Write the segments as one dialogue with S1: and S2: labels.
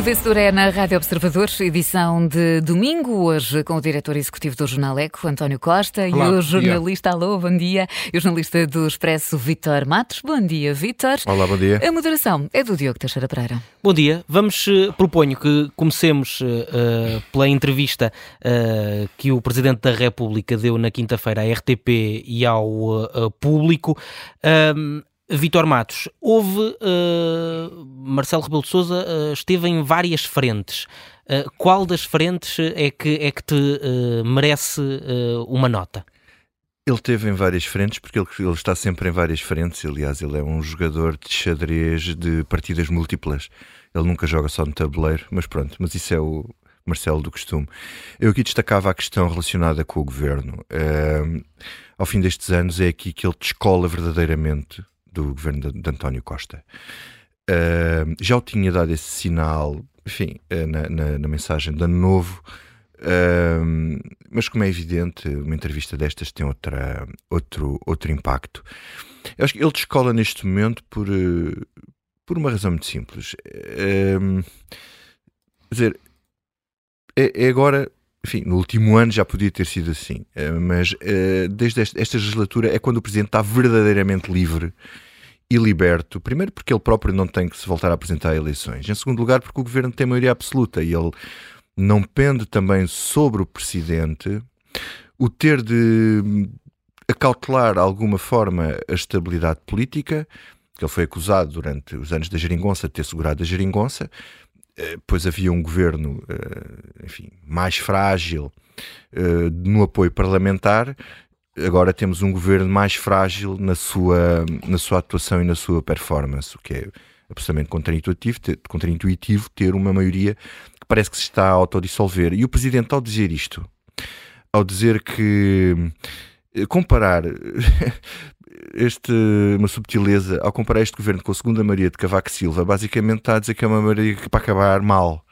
S1: E o vencedor é na Rádio Observador, edição de domingo, hoje com o diretor executivo do Jornal Eco, António Costa,
S2: Olá,
S1: e o jornalista, alô, bom dia, e o jornalista do Expresso, Vítor Matos. Bom dia, Vítor.
S3: Olá, bom dia.
S1: A moderação é do Diogo Teixeira Pereira.
S2: Bom dia. Vamos, eh, proponho que comecemos eh, pela entrevista eh, que o Presidente da República deu na quinta-feira à RTP e ao eh, público. Ahm, Vítor Matos, houve. eh, Marcelo Rebelo de Souza esteve em várias frentes. Eh, qual das frentes é que, é que te eh, merece eh, uma nota?
S3: Ele teve em várias frentes, porque ele, ele está sempre em várias frentes. Aliás, ele é um jogador de xadrez de partidas múltiplas. Ele nunca joga só no tabuleiro, mas pronto, mas isso é o Marcelo do costume. Eu aqui destacava a questão relacionada com o governo. Ao fim destes anos, é aqui que ele descola verdadeiramente do governo de, de António Costa. Ahm, já o tinha dado esse sinal, enfim, eh, na, na- na mensagem de Ano Novo. Ahm, mas como é evidente, uma entrevista destas tem outra, outro, outro impacto. Eu acho que ele descola neste momento por, por uma razão muito simples. Ahm, quer dizer, é, é agora, enfim, no último ano já podia ter sido assim, eh, mas eh, desde esta, legislatura é quando o Presidente está verdadeiramente livre e liberto. Primeiro, porque ele próprio não tem que se voltar a apresentar a eleições. Em segundo lugar, porque o Governo tem maioria absoluta e ele não pende também sobre o Presidente o ter de acautelar de alguma forma a estabilidade política, que ele foi acusado durante os anos da geringonça de ter segurado a geringonça, pois havia um governo, eh, enfim, mais frágil eh, no apoio parlamentar, agora temos um governo mais frágil na sua, na sua atuação e na sua performance, o que é absolutamente contraintuitivo ter, contraintuitivo ter uma maioria que parece que se está a autodissolver. E o Presidente, ao dizer isto, ao dizer que eh, comparar este, uma subtileza, ao comparar este governo com a segunda Maria de Cavaco Silva, basicamente está a dizer que é uma Maria que para acabar mal.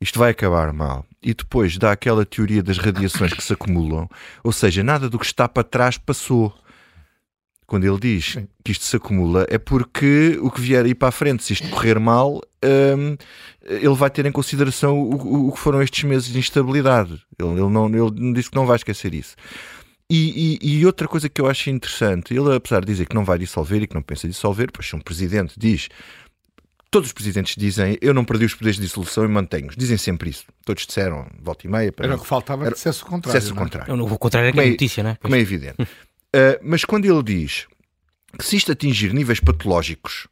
S3: Isto vai acabar mal. E depois dá aquela teoria das radiações que se acumulam, ou seja, nada do que está para trás passou. Quando ele diz que isto se acumula, é porque o que vier aí para a frente, se isto correr mal, hum, ele vai ter em consideração o, o- o que foram estes meses de instabilidade. Ele, ele não, ele diz que não vai esquecer isso. E, e- e outra coisa que eu acho interessante, ele apesar de dizer que não vai dissolver e que não pensa dissolver, pois se um presidente diz, todos os presidentes dizem, eu não perdi os poderes de dissolução e mantenho-os, dizem sempre isso. Todos disseram, volta e meia, para
S4: Era o que faltava,
S3: Era-
S4: que dissesse o contrário.
S3: dissesse o
S4: não
S3: contrário.
S2: Eu não vou contrário é que é
S3: é-
S2: notícia, não é?
S3: Como é evidente. Uh, mas quando ele diz que se isto atingir níveis patológicos,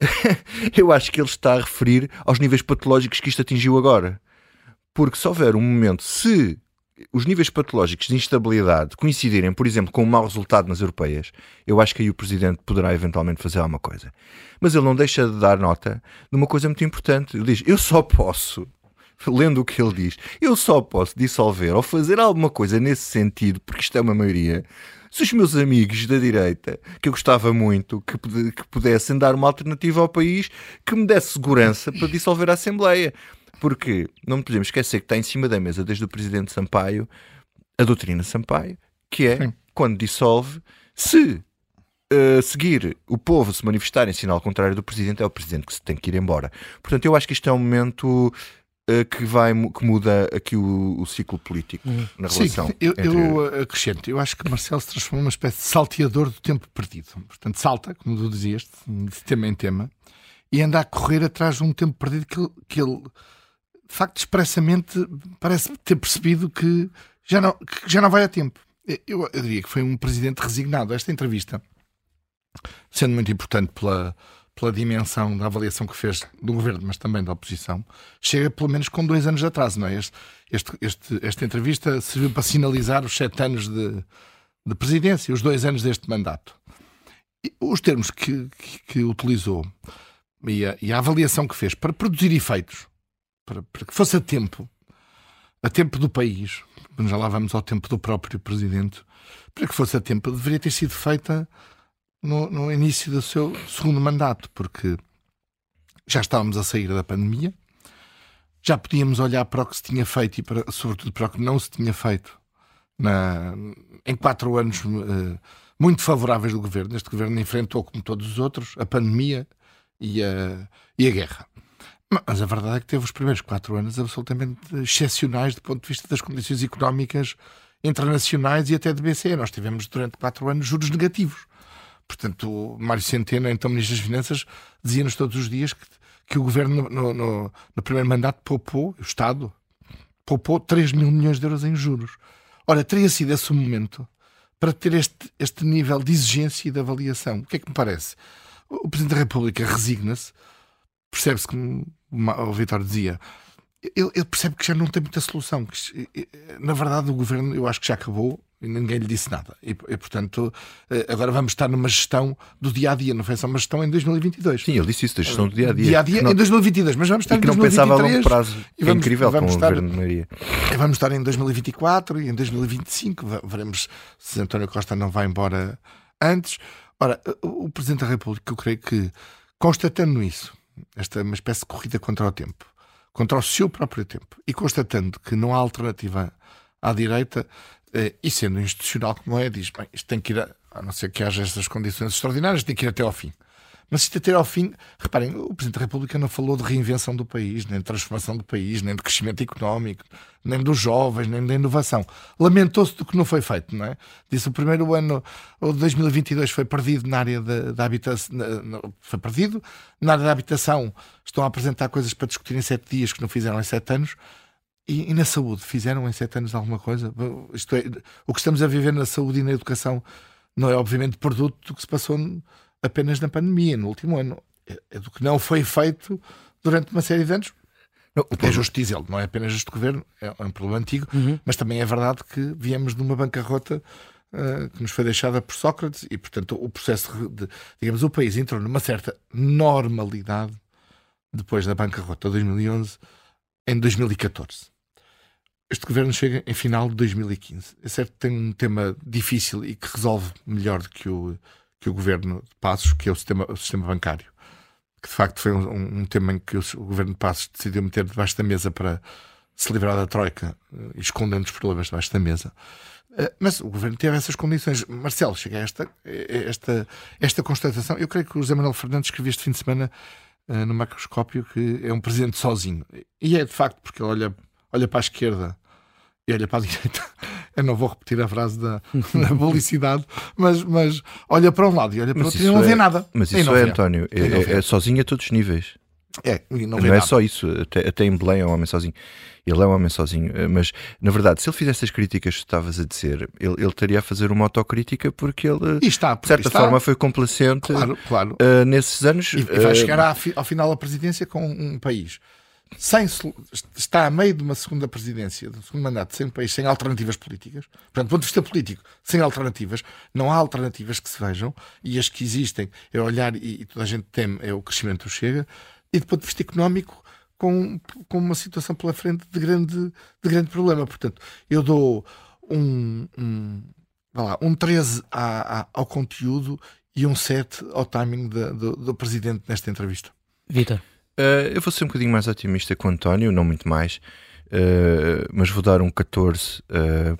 S3: eu acho que ele está a referir aos níveis patológicos que isto atingiu agora. Porque se houver um momento, se os níveis patológicos de instabilidade coincidirem, por exemplo, com um mau resultado nas europeias, eu acho que aí o Presidente poderá eventualmente fazer alguma coisa. Mas ele não deixa de dar nota de uma coisa muito importante. Ele diz: Eu só posso, lendo o que ele diz, eu só posso dissolver ou fazer alguma coisa nesse sentido, porque isto é uma maioria. Se os meus amigos da direita, que eu gostava muito, que, que pudessem dar uma alternativa ao país que me desse segurança para dissolver a Assembleia. Porque não podemos esquecer que está em cima da mesa, desde o Presidente Sampaio, a doutrina Sampaio, que é,
S4: Sim.
S3: quando dissolve, se uh, seguir o povo se manifestar em sinal contrário do Presidente, é o Presidente que se tem que ir embora. Portanto, eu acho que isto é um momento uh, que, vai, que muda aqui o, o ciclo político na
S4: Sim,
S3: relação.
S4: eu,
S3: entre-
S4: eu acrescento. Eu acho que Marcelo se transformou numa espécie de salteador do tempo perdido. Portanto, salta, como tu dizias, de tema em tema, e anda a correr atrás de um tempo perdido que ele, que ele, de facto, expressamente parece ter percebido que já não, que já não vai a tempo. Eu, eu diria que foi um presidente resignado. Esta entrevista, sendo muito importante pela, pela dimensão da avaliação que fez do governo, mas também da oposição, chega pelo menos com dois anos de atraso, não é? Este, este- este- esta entrevista serviu para sinalizar os sete anos de, de presidência, os dois anos deste mandato. E os termos que, que- que utilizou e a, e a avaliação que fez para produzir efeitos, para, para que fosse a tempo, a tempo do país, já lá vamos ao tempo do próprio presidente, para que fosse a tempo, deveria ter sido feita no, no início do seu segundo mandato, porque já estávamos a sair da pandemia, já podíamos olhar para o que se tinha feito e, para, sobretudo, para o que não se tinha feito na- em quatro anos eh, muito favoráveis do governo. Este governo enfrentou, como todos os outros, a pandemia e a, e a guerra. Mas a verdade é que teve os primeiros quatro anos absolutamente excepcionais do ponto de vista das condições económicas internacionais e até de BCE. Nós tivemos durante quatro anos juros negativos. Portanto, Mário Centeno, então Ministro das Finanças, dizia-nos todos os dias que, que o Governo, no, no, no, primeiro mandato, poupou, o Estado, poupou 3 mil milhões de euros em juros. Ora, teria sido esse o momento para ter este, este nível de exigência e de avaliação. O que é que me parece? O Presidente da República resigna-se, percebe-se, como o Vitor dizia, ele, ele, percebe que já não tem muita solução. Que, na verdade, o governo, eu acho que já acabou e ninguém lhe disse nada. E, e, portanto, eh, agora vamos estar numa gestão do dia a dia, não foi só uma gestão em 2022.
S3: Sim, ele disse isso, da gestão do dia a dia.
S4: Dia a dia
S3: não,
S4: em 2022, mas vamos estar
S3: e que
S4: em 2023.
S3: não pensava a longo prazo.
S4: E vamos,
S3: é incrível
S4: vamos
S3: com
S4: estar,
S3: o governo de Maria.
S4: Vamos estar em 2024 e em 2025. Veremos se António Costa não vai embora antes. Ora, o Presidente da República, eu creio que, constatando isso, esta uma espécie de corrida contra o tempo, contra o seu próprio tempo, e constatando que não há alternativa à direita, eh, e sendo institucional como é, diz: bem, isto tem que ir, a, a não ser que haja estas condições extraordinárias, tem que ir até ao fim. Mas isto até ao fim, reparem, o Presidente da República não falou de reinvenção do país, nem de transformação do país, nem de crescimento económico, nem dos jovens, nem de inovação. Lamentou-se do que não foi feito, não é? Disse o primeiro ano, o 2022 foi perdido na área da, da habitação, foi perdido. Na área da habitação estão a apresentar coisas para discutir em sete dias que não fizeram em sete anos. E, e, na saúde, fizeram em sete anos alguma coisa? Isto é, o que estamos a viver na saúde e na educação não é, obviamente, produto do que se passou apenas na pandemia, no último ano. É, do que não foi feito durante uma série de anos. Não, é justo dizê-lo, não é apenas este governo, é, é um problema antigo, uhum. mas também é verdade que viemos de uma bancarrota uh, que nos foi deixada por Sócrates e, portanto, o processo de, digamos, o país entrou numa certa normalidade depois da bancarrota de 2011 em 2014 este governo chega em final de 2015. É certo que tem um tema difícil e que resolve melhor do que o, que o governo de Passos, que é o sistema, o sistema bancário. Que de facto foi um, um tema em que o, governo de Passos decidiu meter debaixo da mesa para se livrar da Troika eh, escondendo os problemas debaixo da mesa. Eh, mas o governo teve essas condições. Marcelo, chega a esta, esta, esta constatação. Eu creio que o José Manuel Fernandes escreveu este fim de semana no macroscópio que é um presidente sozinho. E é de facto porque ele olha olha para a esquerda e olha para a direita. Eu não vou repetir a frase da, da publicidade, mas, mas olha para um lado e olha para o outro e não é, vê nada.
S3: Mas isso é, António, é, é, é, sozinho a todos os níveis.
S4: É, não,
S3: não
S4: é
S3: só isso, até, até em Belém é um homem sozinho. Ele é um homem sozinho, eh, mas na verdade, se ele fizesse as críticas que estavas a dizer, ele, ele estaria a fazer uma autocrítica porque ele,
S4: está,
S3: de certa
S4: está.
S3: forma, foi complacente
S4: claro, claro.
S3: Uh, nesses anos.
S4: E, e vai uh, chegar ao final da presidência com um país sem, está a meio de uma segunda presidência, de um segundo mandato, sem um país, sem alternativas políticas. Portanto, do ponto de vista político, sem alternativas, não há alternativas que se vejam, e as que existem é olhar, e, e toda a gente teme, é o crescimento do Chega, e do ponto de vista económico, com, com uma situação pela frente de grande, de grande problema. Portanto, eu dou um, um, lá, um 13 a, a, ao conteúdo e um 7 ao timing do, do presidente nesta entrevista.
S2: Vitor.
S3: Uh, eu vou ser um bocadinho mais otimista com o António, não muito mais, uh, mas vou dar um 14 uh, eh,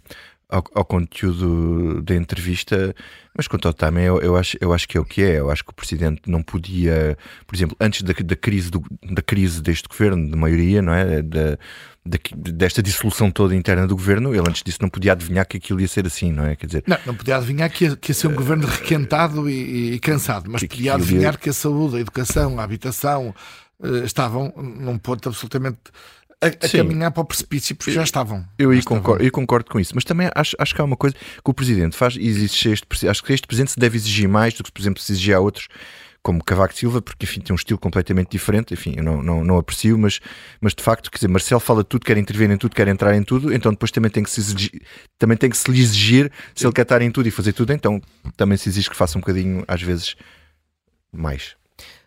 S3: ao, ao, conteúdo da entrevista. Mas quanto ao timing, eu, eu, acho, eu acho que é o que é. Eu acho que o Presidente não podia, por exemplo, antes da, da, crise, do, da crise deste governo, de maioria, não é? Da, desta dissolução toda interna do governo, ele antes disso não podia adivinhar que aquilo ia ser assim, não é? Quer dizer,
S4: não, não podia adivinhar que ia, que ia ser um uh, governo requentado e, e cansado, mas podia adivinhar que a saúde, a educação, a habitação, estavam num ponto absolutamente a, a caminhar para o precipício, porque já estavam.
S3: Eu, já concordo, eu concordo com isso, mas também acho, acho que há uma coisa que o Presidente faz, e existe este, acho que este Presidente se deve exigir mais do que, por exemplo, se exigir a outros, como Cavaco Silva, porque enfim tem um estilo completamente diferente, enfim, eu não, não, não aprecio, mas, mas de facto, quer dizer, Marcelo fala tudo, quer intervir em tudo, quer entrar em tudo, então depois também tem que se exigir, também tem que se lhe exigir se ele quer estar em tudo e fazer tudo, então também se exige que faça um bocadinho, às vezes, mais.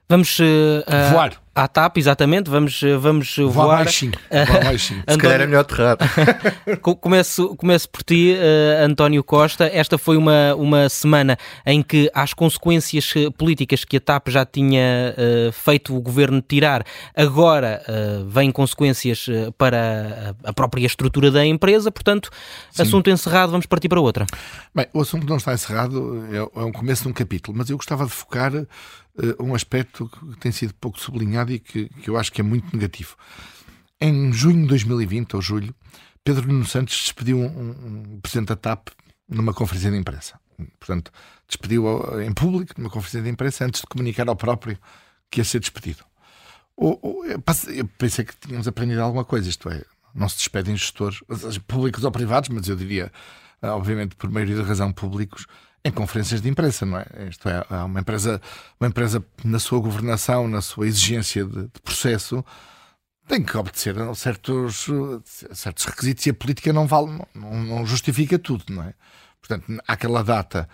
S2: Vamos uh,
S4: voar
S2: à TAP, exatamente, vamos, vamos
S4: voar.
S2: voar.
S4: Baixinho, voar baixinho.
S3: Se calhar é melhor aterrar.
S2: começo, começo por ti, uh, António Costa. Esta foi uma, uma semana em que as consequências eh, políticas que a TAP já tinha uh, feito o governo tirar, agora uh, vêm consequências para a própria estrutura da empresa, portanto, Sim. assunto encerrado, vamos partir para outra.
S4: Bem, o assunto não está encerrado, é, é um começo de um capítulo, mas eu gostava de focar uh, um aspecto que tem sido pouco sublinhado e que, que eu acho que é muito negativo. Em junho de 2020, ou julho, Pedro Nuno Santos despediu um, um, presidente da TAP numa conferência de imprensa. Portanto, despediu em público, numa conferência de imprensa, antes de comunicar ao próprio que ia ser despedido. Eu pensei que tínhamos aprendido alguma coisa, isto é, não se despedem gestores, públicos ou privados, mas eu diria, ah, obviamente, por maioria de razão, públicos, em conferências de imprensa, não é? Isto é, uma empresa, uma empresa na sua governação, na sua exigência de, de processo, tem que obedecer a certos, certos requisitos e a política não vale, não, não justifica tudo, não é? Portanto, àquela data,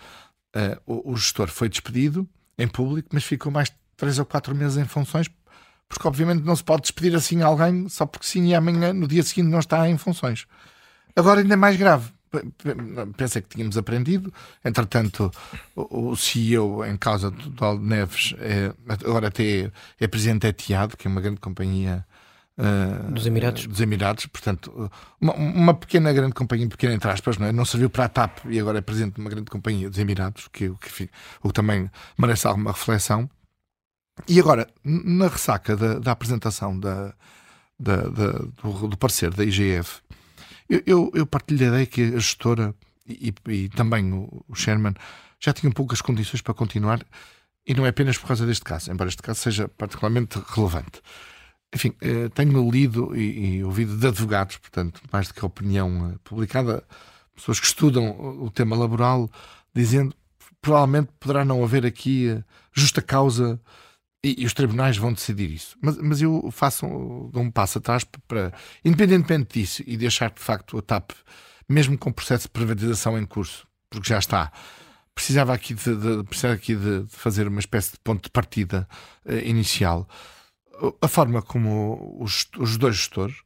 S4: uh, o, o, gestor foi despedido em público, mas ficou mais três ou quatro meses em funções, porque obviamente não se pode despedir assim alguém só porque sim e amanhã, no dia seguinte, não está em funções. Agora ainda mais grave. Pensei que tínhamos aprendido. Entretanto, o CEO em causa do Dal Neves é, agora até é presidente da Etihad, que é uma grande companhia
S2: Uh, dos Emirados.
S4: Dos Emirados, portanto, uma, uma, pequena, grande companhia, pequena entre aspas, não, é? não serviu para a TAP e agora é presidente de uma grande companhia dos Emirados, que, que, o que também merece alguma reflexão. E agora, na ressaca da, da apresentação da, da, da do, do, parecer da IGF, eu, eu, eu partilho a ideia que a gestora e, e também o, o Sherman já tinham poucas condições para continuar, e não é apenas por causa deste caso, embora este caso seja particularmente relevante. Enfim, eh, tenho lido e, e, ouvido de advogados, portanto, mais do que a opinião eh, publicada, pessoas que estudam o tema laboral, dizendo provavelmente poderá não haver aqui eh, justa causa e, e, os tribunais vão decidir isso. Mas, mas eu faço um, um passo atrás para, independentemente disso e de achar que de facto a TAP, mesmo com o processo de privatização em curso, porque já está, precisava aqui de, de precisava aqui de, de, fazer uma espécie de ponto de partida uh, inicial a forma como os, os dois gestores,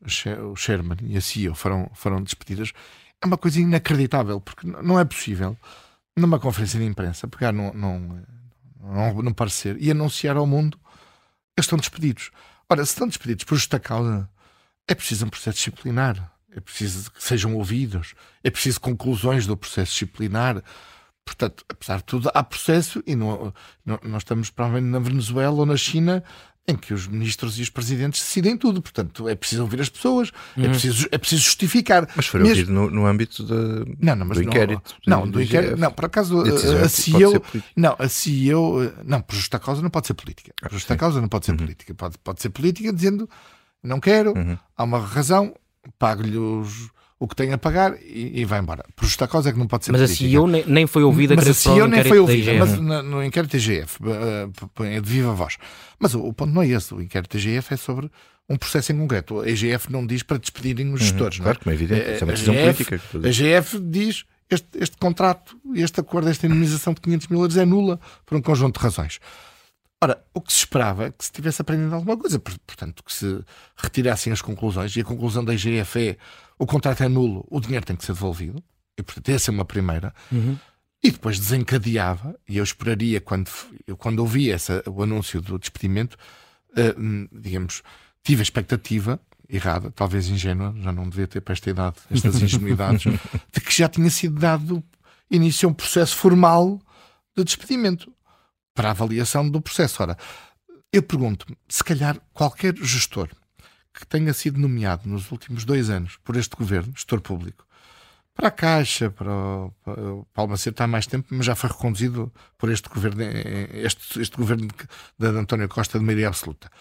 S4: o Sherman e a CEO, foram, foram despedidas é uma coisa inacreditável, porque não é possível, numa conferência de imprensa, pegar num, num, num, num parecer e anunciar ao mundo eles estão despedidos. Ora, se estão despedidos por justa causa, é preciso um processo disciplinar, é preciso que sejam ouvidos, é preciso conclusões do processo disciplinar. Portanto, apesar de tudo, há processo e não, não, nós estamos provavelmente na Venezuela ou na China em que os ministros e os presidentes decidem tudo. Portanto, é preciso ouvir as pessoas, é uhum. é, preciso, é preciso justificar.
S3: Mas foi Mesmo... ouvido no, no âmbito de, não, não, do inquérito.
S4: Não, do, do inquérito. Não, por acaso, a, CEO. Não, a CEO. Não, por justa causa não pode ser política. Por justa causa não pode ser uhum. política. Pode, pode ser política dizendo não quero, uhum. há uma razão, pago-lhe os o que tem a pagar e, e, vai embora. Por justa causa é que não pode ser
S2: Mas
S4: política.
S2: a CEO nem, nem foi ouvida
S4: Mas a CEO nem foi ouvida, mas no, no inquérito TGF, uh, é de viva voz. Mas o, o, ponto não é esse. O inquérito TGF é sobre um processo em concreto. A EGF não diz para despedirem os uhum. gestores.
S3: Uhum, claro,
S4: como
S3: é evidente. É, é uma decisão política.
S4: A EGF diz este, este contrato, este acordo, esta indemnização de 500 mil euros é nula por um conjunto de razões. Ora, o que se esperava é que se tivesse aprendido alguma coisa, portanto, que se retirassem as conclusões, e a conclusão da IGF é o contrato é nulo, o dinheiro tem que ser devolvido, e portanto, essa é uma primeira. Uhum. E depois desencadeava, e eu esperaria, quando, eu, quando ouvi essa, o anúncio do despedimento, uh, digamos, tive a expectativa, errada, talvez ingênua, já não devia ter para esta idade estas ingenuidades, de que já tinha sido dado início a um processo formal de despedimento para a avaliação do processo. Ora, eu pergunto-me, se calhar qualquer gestor que tenha sido nomeado nos últimos dois anos por este governo, gestor público, para a Caixa, para o, para o está há mais tempo, mas já foi reconduzido por este governo, este, este governo de, de António Costa de maioria absoluta.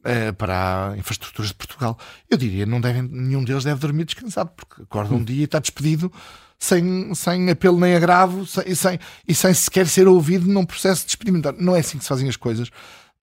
S4: Uh, para infraestruturas de Portugal, eu diria não devem, nenhum deles deve dormir descansado, porque acorda um dia e está despedido sem, sem apelo nem agravo sem, e, sem, e sem sequer ser ouvido num processo de despedimento. Não é assim que se fazem as coisas.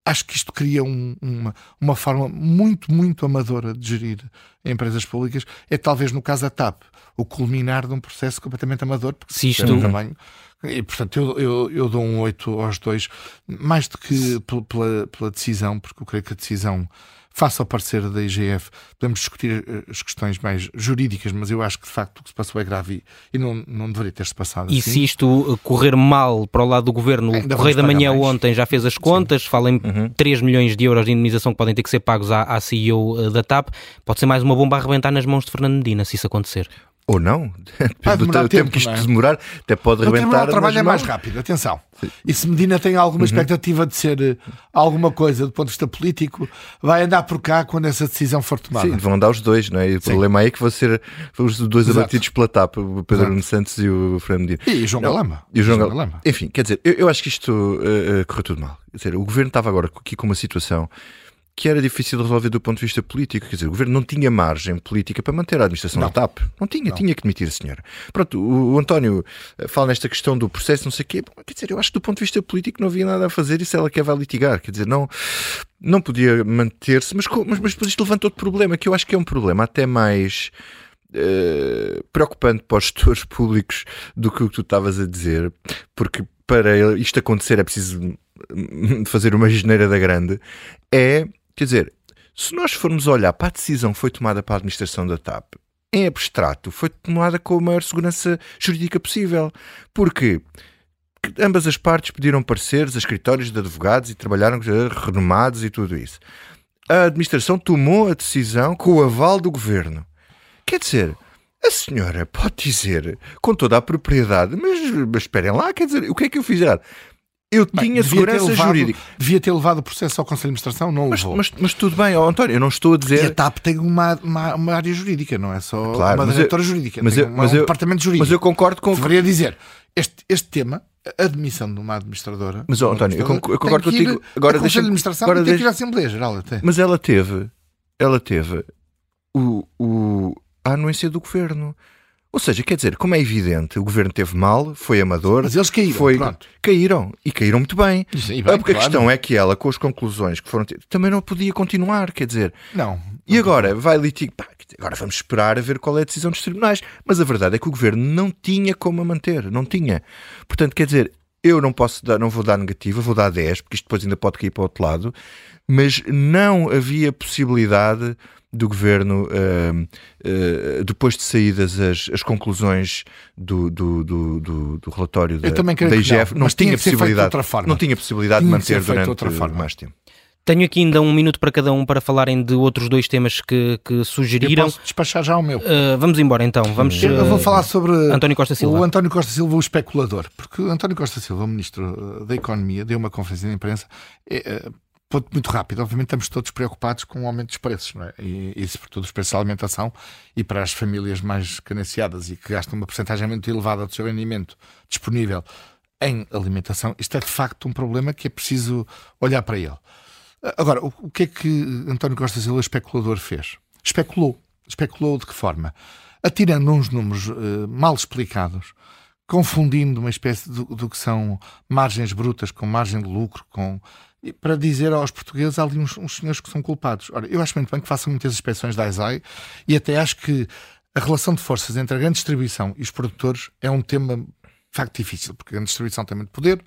S4: Acho que isto cria um, uma, uma forma muito, muito amadora de gerir empresas públicas. É talvez, no caso da TAP, o culminar de um processo completamente amador, porque
S2: se isto...
S4: também. E, portanto, eu, eu, eu dou um 8 aos dois, mais do que pela, pela decisão, porque eu creio que a decisão face ao parecer da IGF, podemos discutir eh, as questões mais jurídicas, mas eu acho que de facto o que se passou é grave e, não, não deveria ter-se passado
S2: e
S4: assim.
S2: se isto eh, correr mal para o lado do governo, Ainda o Correio da Manhã mais. ontem já fez as contas, Sim. fala em uhum. 3 milhões de euros de indemnização que podem ter que ser pagos à, à CEO eh, da TAP, pode ser mais uma bomba a arrebentar nas mãos de Fernando Medina, se isso acontecer.
S3: Ou não,
S4: Vai
S3: do tempo,
S4: tempo,
S3: que isto
S4: é?
S3: demorar, até pode
S4: O
S3: rebentar.
S4: Tribunal do Trabalho
S3: nas
S4: é mais rápido, atenção. E se Medina tem alguma expectativa de ser eh, alguma coisa do ponto de vista político, vai andar por cá quando essa decisão for tomada.
S3: Sim, vão dar os dois, não é? E o problema aí é que vão ser os dois
S4: Exato.
S3: abatidos pela TAP, o Pedro. Nuno Santos e o Fernando Medina.
S4: E o João
S3: Não,
S4: Galamba.
S3: E o João Gal-
S4: Galamba.
S3: Enfim, quer dizer, eu, eu acho que isto eh, correu tudo mal. Quer dizer, o governo estava agora aqui com uma situação que era difícil de resolver do ponto de vista político. Quer dizer, o governo não tinha margem política para manter a administração
S4: Não.
S3: da TAP. Não tinha, tinha que demitir a senhora. Pronto, o, o António eh, fala nesta questão do processo, não sei o quê. Bom, Quer dizer, eu acho que do ponto de vista político não havia nada a fazer e se ela quer vai litigar. Quer dizer, não, não podia manter-se, mas, mas, mas depois isto levanta outro problema, que eu acho que é um problema até mais eh, preocupante para os gestores públicos do que o que tu estavas a dizer, porque para isto acontecer é preciso hum, fazer uma geneira da grande, é, quer dizer, se nós formos olhar para a decisão que foi tomada para a administração da TAP, em abstrato, foi tomada com a maior segurança jurídica possível. Porque ambas as partes pediram pareceres a escritórios de advogados e trabalharam renomados e tudo isso. A administração tomou a decisão com o aval do governo. Quer dizer, a senhora pode dizer com toda a propriedade, mas, mas esperem lá, quer dizer, o que é que eu fiz errado? Eu
S4: Bem,
S3: tinha segurança
S4: levado-
S3: jurídica.
S4: Devia ter levado o processo ao Conselho de Administração, não
S3: Mas,
S4: levou.
S3: mas, mas tudo bem, ó, António, eu não estou a
S4: E a
S3: dizer.
S4: TAP tem uma, uma, uma área jurídica, não é só
S3: Claro,
S4: uma
S3: eu-
S4: diretora jurídica.
S3: mas
S4: tem
S3: eu-
S4: uma-
S3: mas
S4: um
S3: eu-
S4: departamento jurídico.
S3: Mas eu concordo com.
S4: Deveria dizer, este, este tema, a admissão de uma administradora.
S3: Mas,
S4: uma
S3: António, eu concordo- contigo. Agora
S4: a Conselho
S3: deixa-me-
S4: de Administração
S3: agora
S4: tem que ir
S3: deixa-
S4: à Assembleia Geral até.
S3: Mas ela teve, ela teve o, o, a anuência do governo. Ou seja, quer dizer, como é evidente, o governo teve mal, foi amador,
S4: Mas eles caíram,
S3: foi,
S4: pronto.
S3: caíram e caíram muito bem. Ah,
S4: bem,
S3: porque a
S4: claro.
S3: questão é que ela, com as conclusões que foram tidas, também não podia continuar, quer dizer.
S4: Não.
S3: E agora vai litigar. Agora vamos esperar a ver qual é a decisão dos tribunais. Mas a verdade é que o governo não tinha como a manter, não tinha. Portanto, quer dizer, eu não posso dar, não vou dar negativa, vou dar 10, porque isto depois ainda pode cair para o outro lado, mas não havia possibilidade do governo, ah, ah, depois de saídas as, as conclusões do, do, do, do- do relatório da,
S4: também creio
S3: da
S4: que não,
S3: IGF, não,
S4: mas tinha
S3: possibilidade,
S4: outra forma.
S3: não tinha possibilidade
S4: Tinha
S3: de manter durante
S4: outra forma.
S3: mais tempo.
S2: Tenho aqui ainda um minuto para cada um para falarem de outros dois temas que, que
S4: Eu
S2: sugeriram.
S4: posso despachar já o meu.
S2: Uh, vamos embora então. Vamos,
S4: Eu vou
S2: uh,
S4: falar sobre
S2: António Costa Silva.
S4: o António Costa Silva, o especulador. Porque o António Costa Silva, o Ministro eh, da Economia, deu uma conferência de imprensa. eh, eh, ponto muito rápido. Obviamente estamos todos preocupados com o aumento dos preços, não é? E, sobretudo os preços da alimentação e para as famílias mais carenciadas e que gastam uma porcentagem muito elevada do seu rendimento disponível em alimentação. Isto é de facto um problema que é preciso olhar para ele. Agora, o, o que é que António Costa Silva, especulador, fez? Especulou. Especulou de que forma? Atirando uns números eh, mal explicados, confundindo uma espécie do, do que são margens brutas com margem de lucro, com para dizer aos portugueses há ali uns, uns senhores que são culpados. Ora, eu acho muito bem que façam muitas inspeções da ASAI e até acho que a relação de forças entre a grande distribuição e os produtores é um tema de facto difícil, porque a grande distribuição tem muito poder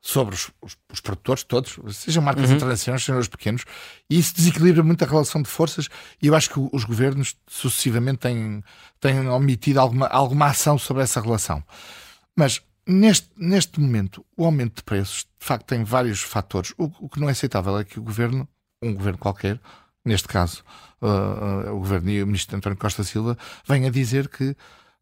S4: sobre os, os- os produtores todos, sejam marcas internacionais, sejam os pequenos, e isso desequilibra muito a relação de forças e eu acho que os governos sucessivamente têm, têm omitido alguma, alguma ação sobre essa relação. Mas neste, neste momento, o aumento de preços, de facto, tem vários fatores. O, o que não é aceitável é que o governo, um governo qualquer, neste caso uh, uh, o governo e o ministro António Costa Silva, venha dizer que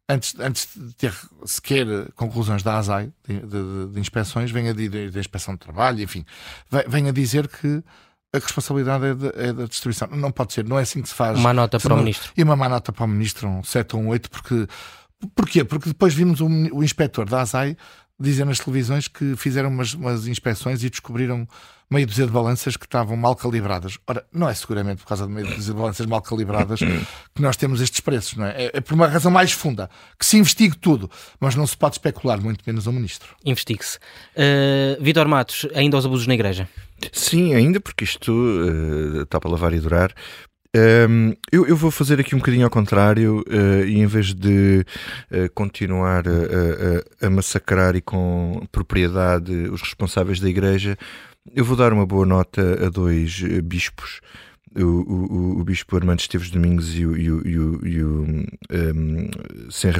S4: antes, antes de ter sequer conclusões da ASAI, de, de- de inspeções, venha de, de inspeção de trabalho, enfim, ve- venha dizer que a responsabilidade é, de- é da distribuição. Não pode ser, não é assim que se faz.
S2: Uma nota para o ministro.
S4: E uma má nota para o ministro, um 7 ou um 8, porque. Porquê? Porque depois vimos o, o inspetor da ASAI dizer nas televisões que fizeram umas, umas inspeções e descobriram meia dúzia de balanças que estavam mal calibradas. Ora, não é seguramente por causa de meia dúzia de balanças mal calibradas que nós temos estes preços, não é? É, é por uma razão mais funda, que se investigue tudo, mas não se pode especular, muito menos ao ministro.
S2: Investigue-se. Uh, Vitor Matos, ainda aos abusos na igreja.
S3: Sim, ainda porque isto eh, está para lavar e durar. Ehm, eu, eu vou fazer aqui um bocadinho ao contrário eh, e em vez de eh, continuar a, a- a- massacrar e com propriedade os responsáveis da igreja, eu vou dar uma boa nota a dois eh, bispos. O, o- o- bispo Armando Esteves Domingos e o, e o, e o, e o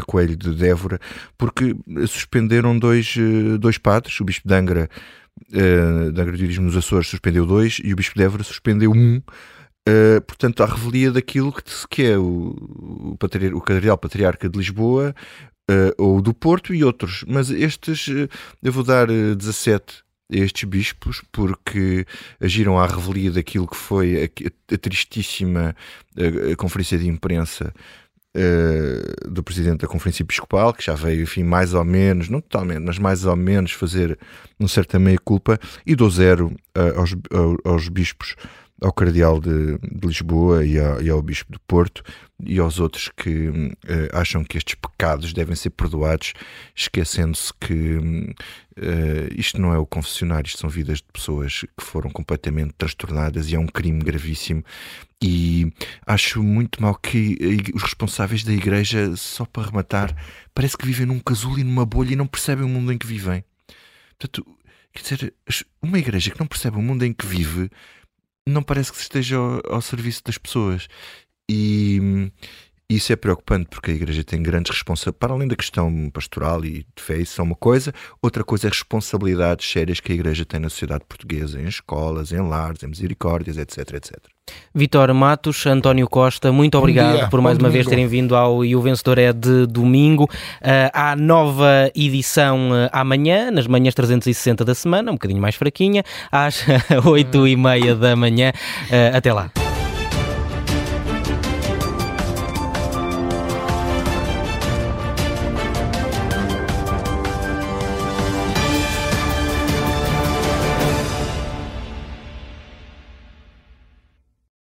S3: Coelho de Dévora, porque suspenderam dois, dois padres, o bispo de Angra uh, de Agroturismo nos Açores suspendeu dois e o Bispo de Évora suspendeu um Uh, portanto, à revelia daquilo que, que é o, o, patri, o Cardeal Patriarca de Lisboa uh, ou do Porto e outros. Mas estes, uh, eu vou dar 17 a estes bispos porque agiram à revelia daquilo que foi a, a tristíssima a, a conferência de imprensa Uh, do presidente da Conferência Episcopal, que já veio, enfim, mais ou menos, não totalmente, mas mais ou menos fazer um certa meia-culpa, e dou zero uh, aos, aos bispos ao Cardeal de, de Lisboa e, e, ao Bispo do Porto e aos outros que uh, acham que estes pecados devem ser perdoados, esquecendo-se que uh, isto não é o confessionário, isto são vidas de pessoas que foram completamente transtornadas e é um crime gravíssimo. E acho muito mal que os responsáveis da Igreja, só para rematar, parece que vivem num casulo e numa bolha e não percebem o mundo em que vivem. Portanto, quer dizer, uma igreja que não percebe o mundo em que vive não parece que esteja ao, ao serviço das pessoas. E isso é preocupante porque a Igreja tem grandes responsabilidades, para além da questão pastoral e de fé, isso é uma coisa, outra coisa é responsabilidades sérias que a Igreja tem na sociedade portuguesa, em escolas, em lares, em misericórdias, etc, etc.
S2: Vitor Matos, António Costa, muito obrigado por mais uma vez terem vindo ao E o Vencedor é de domingo. Uh, há nova edição uh, amanhã, nas manhãs 360 da semana, um bocadinho mais fraquinha, às 8 e meia da manhã. Uh, até lá.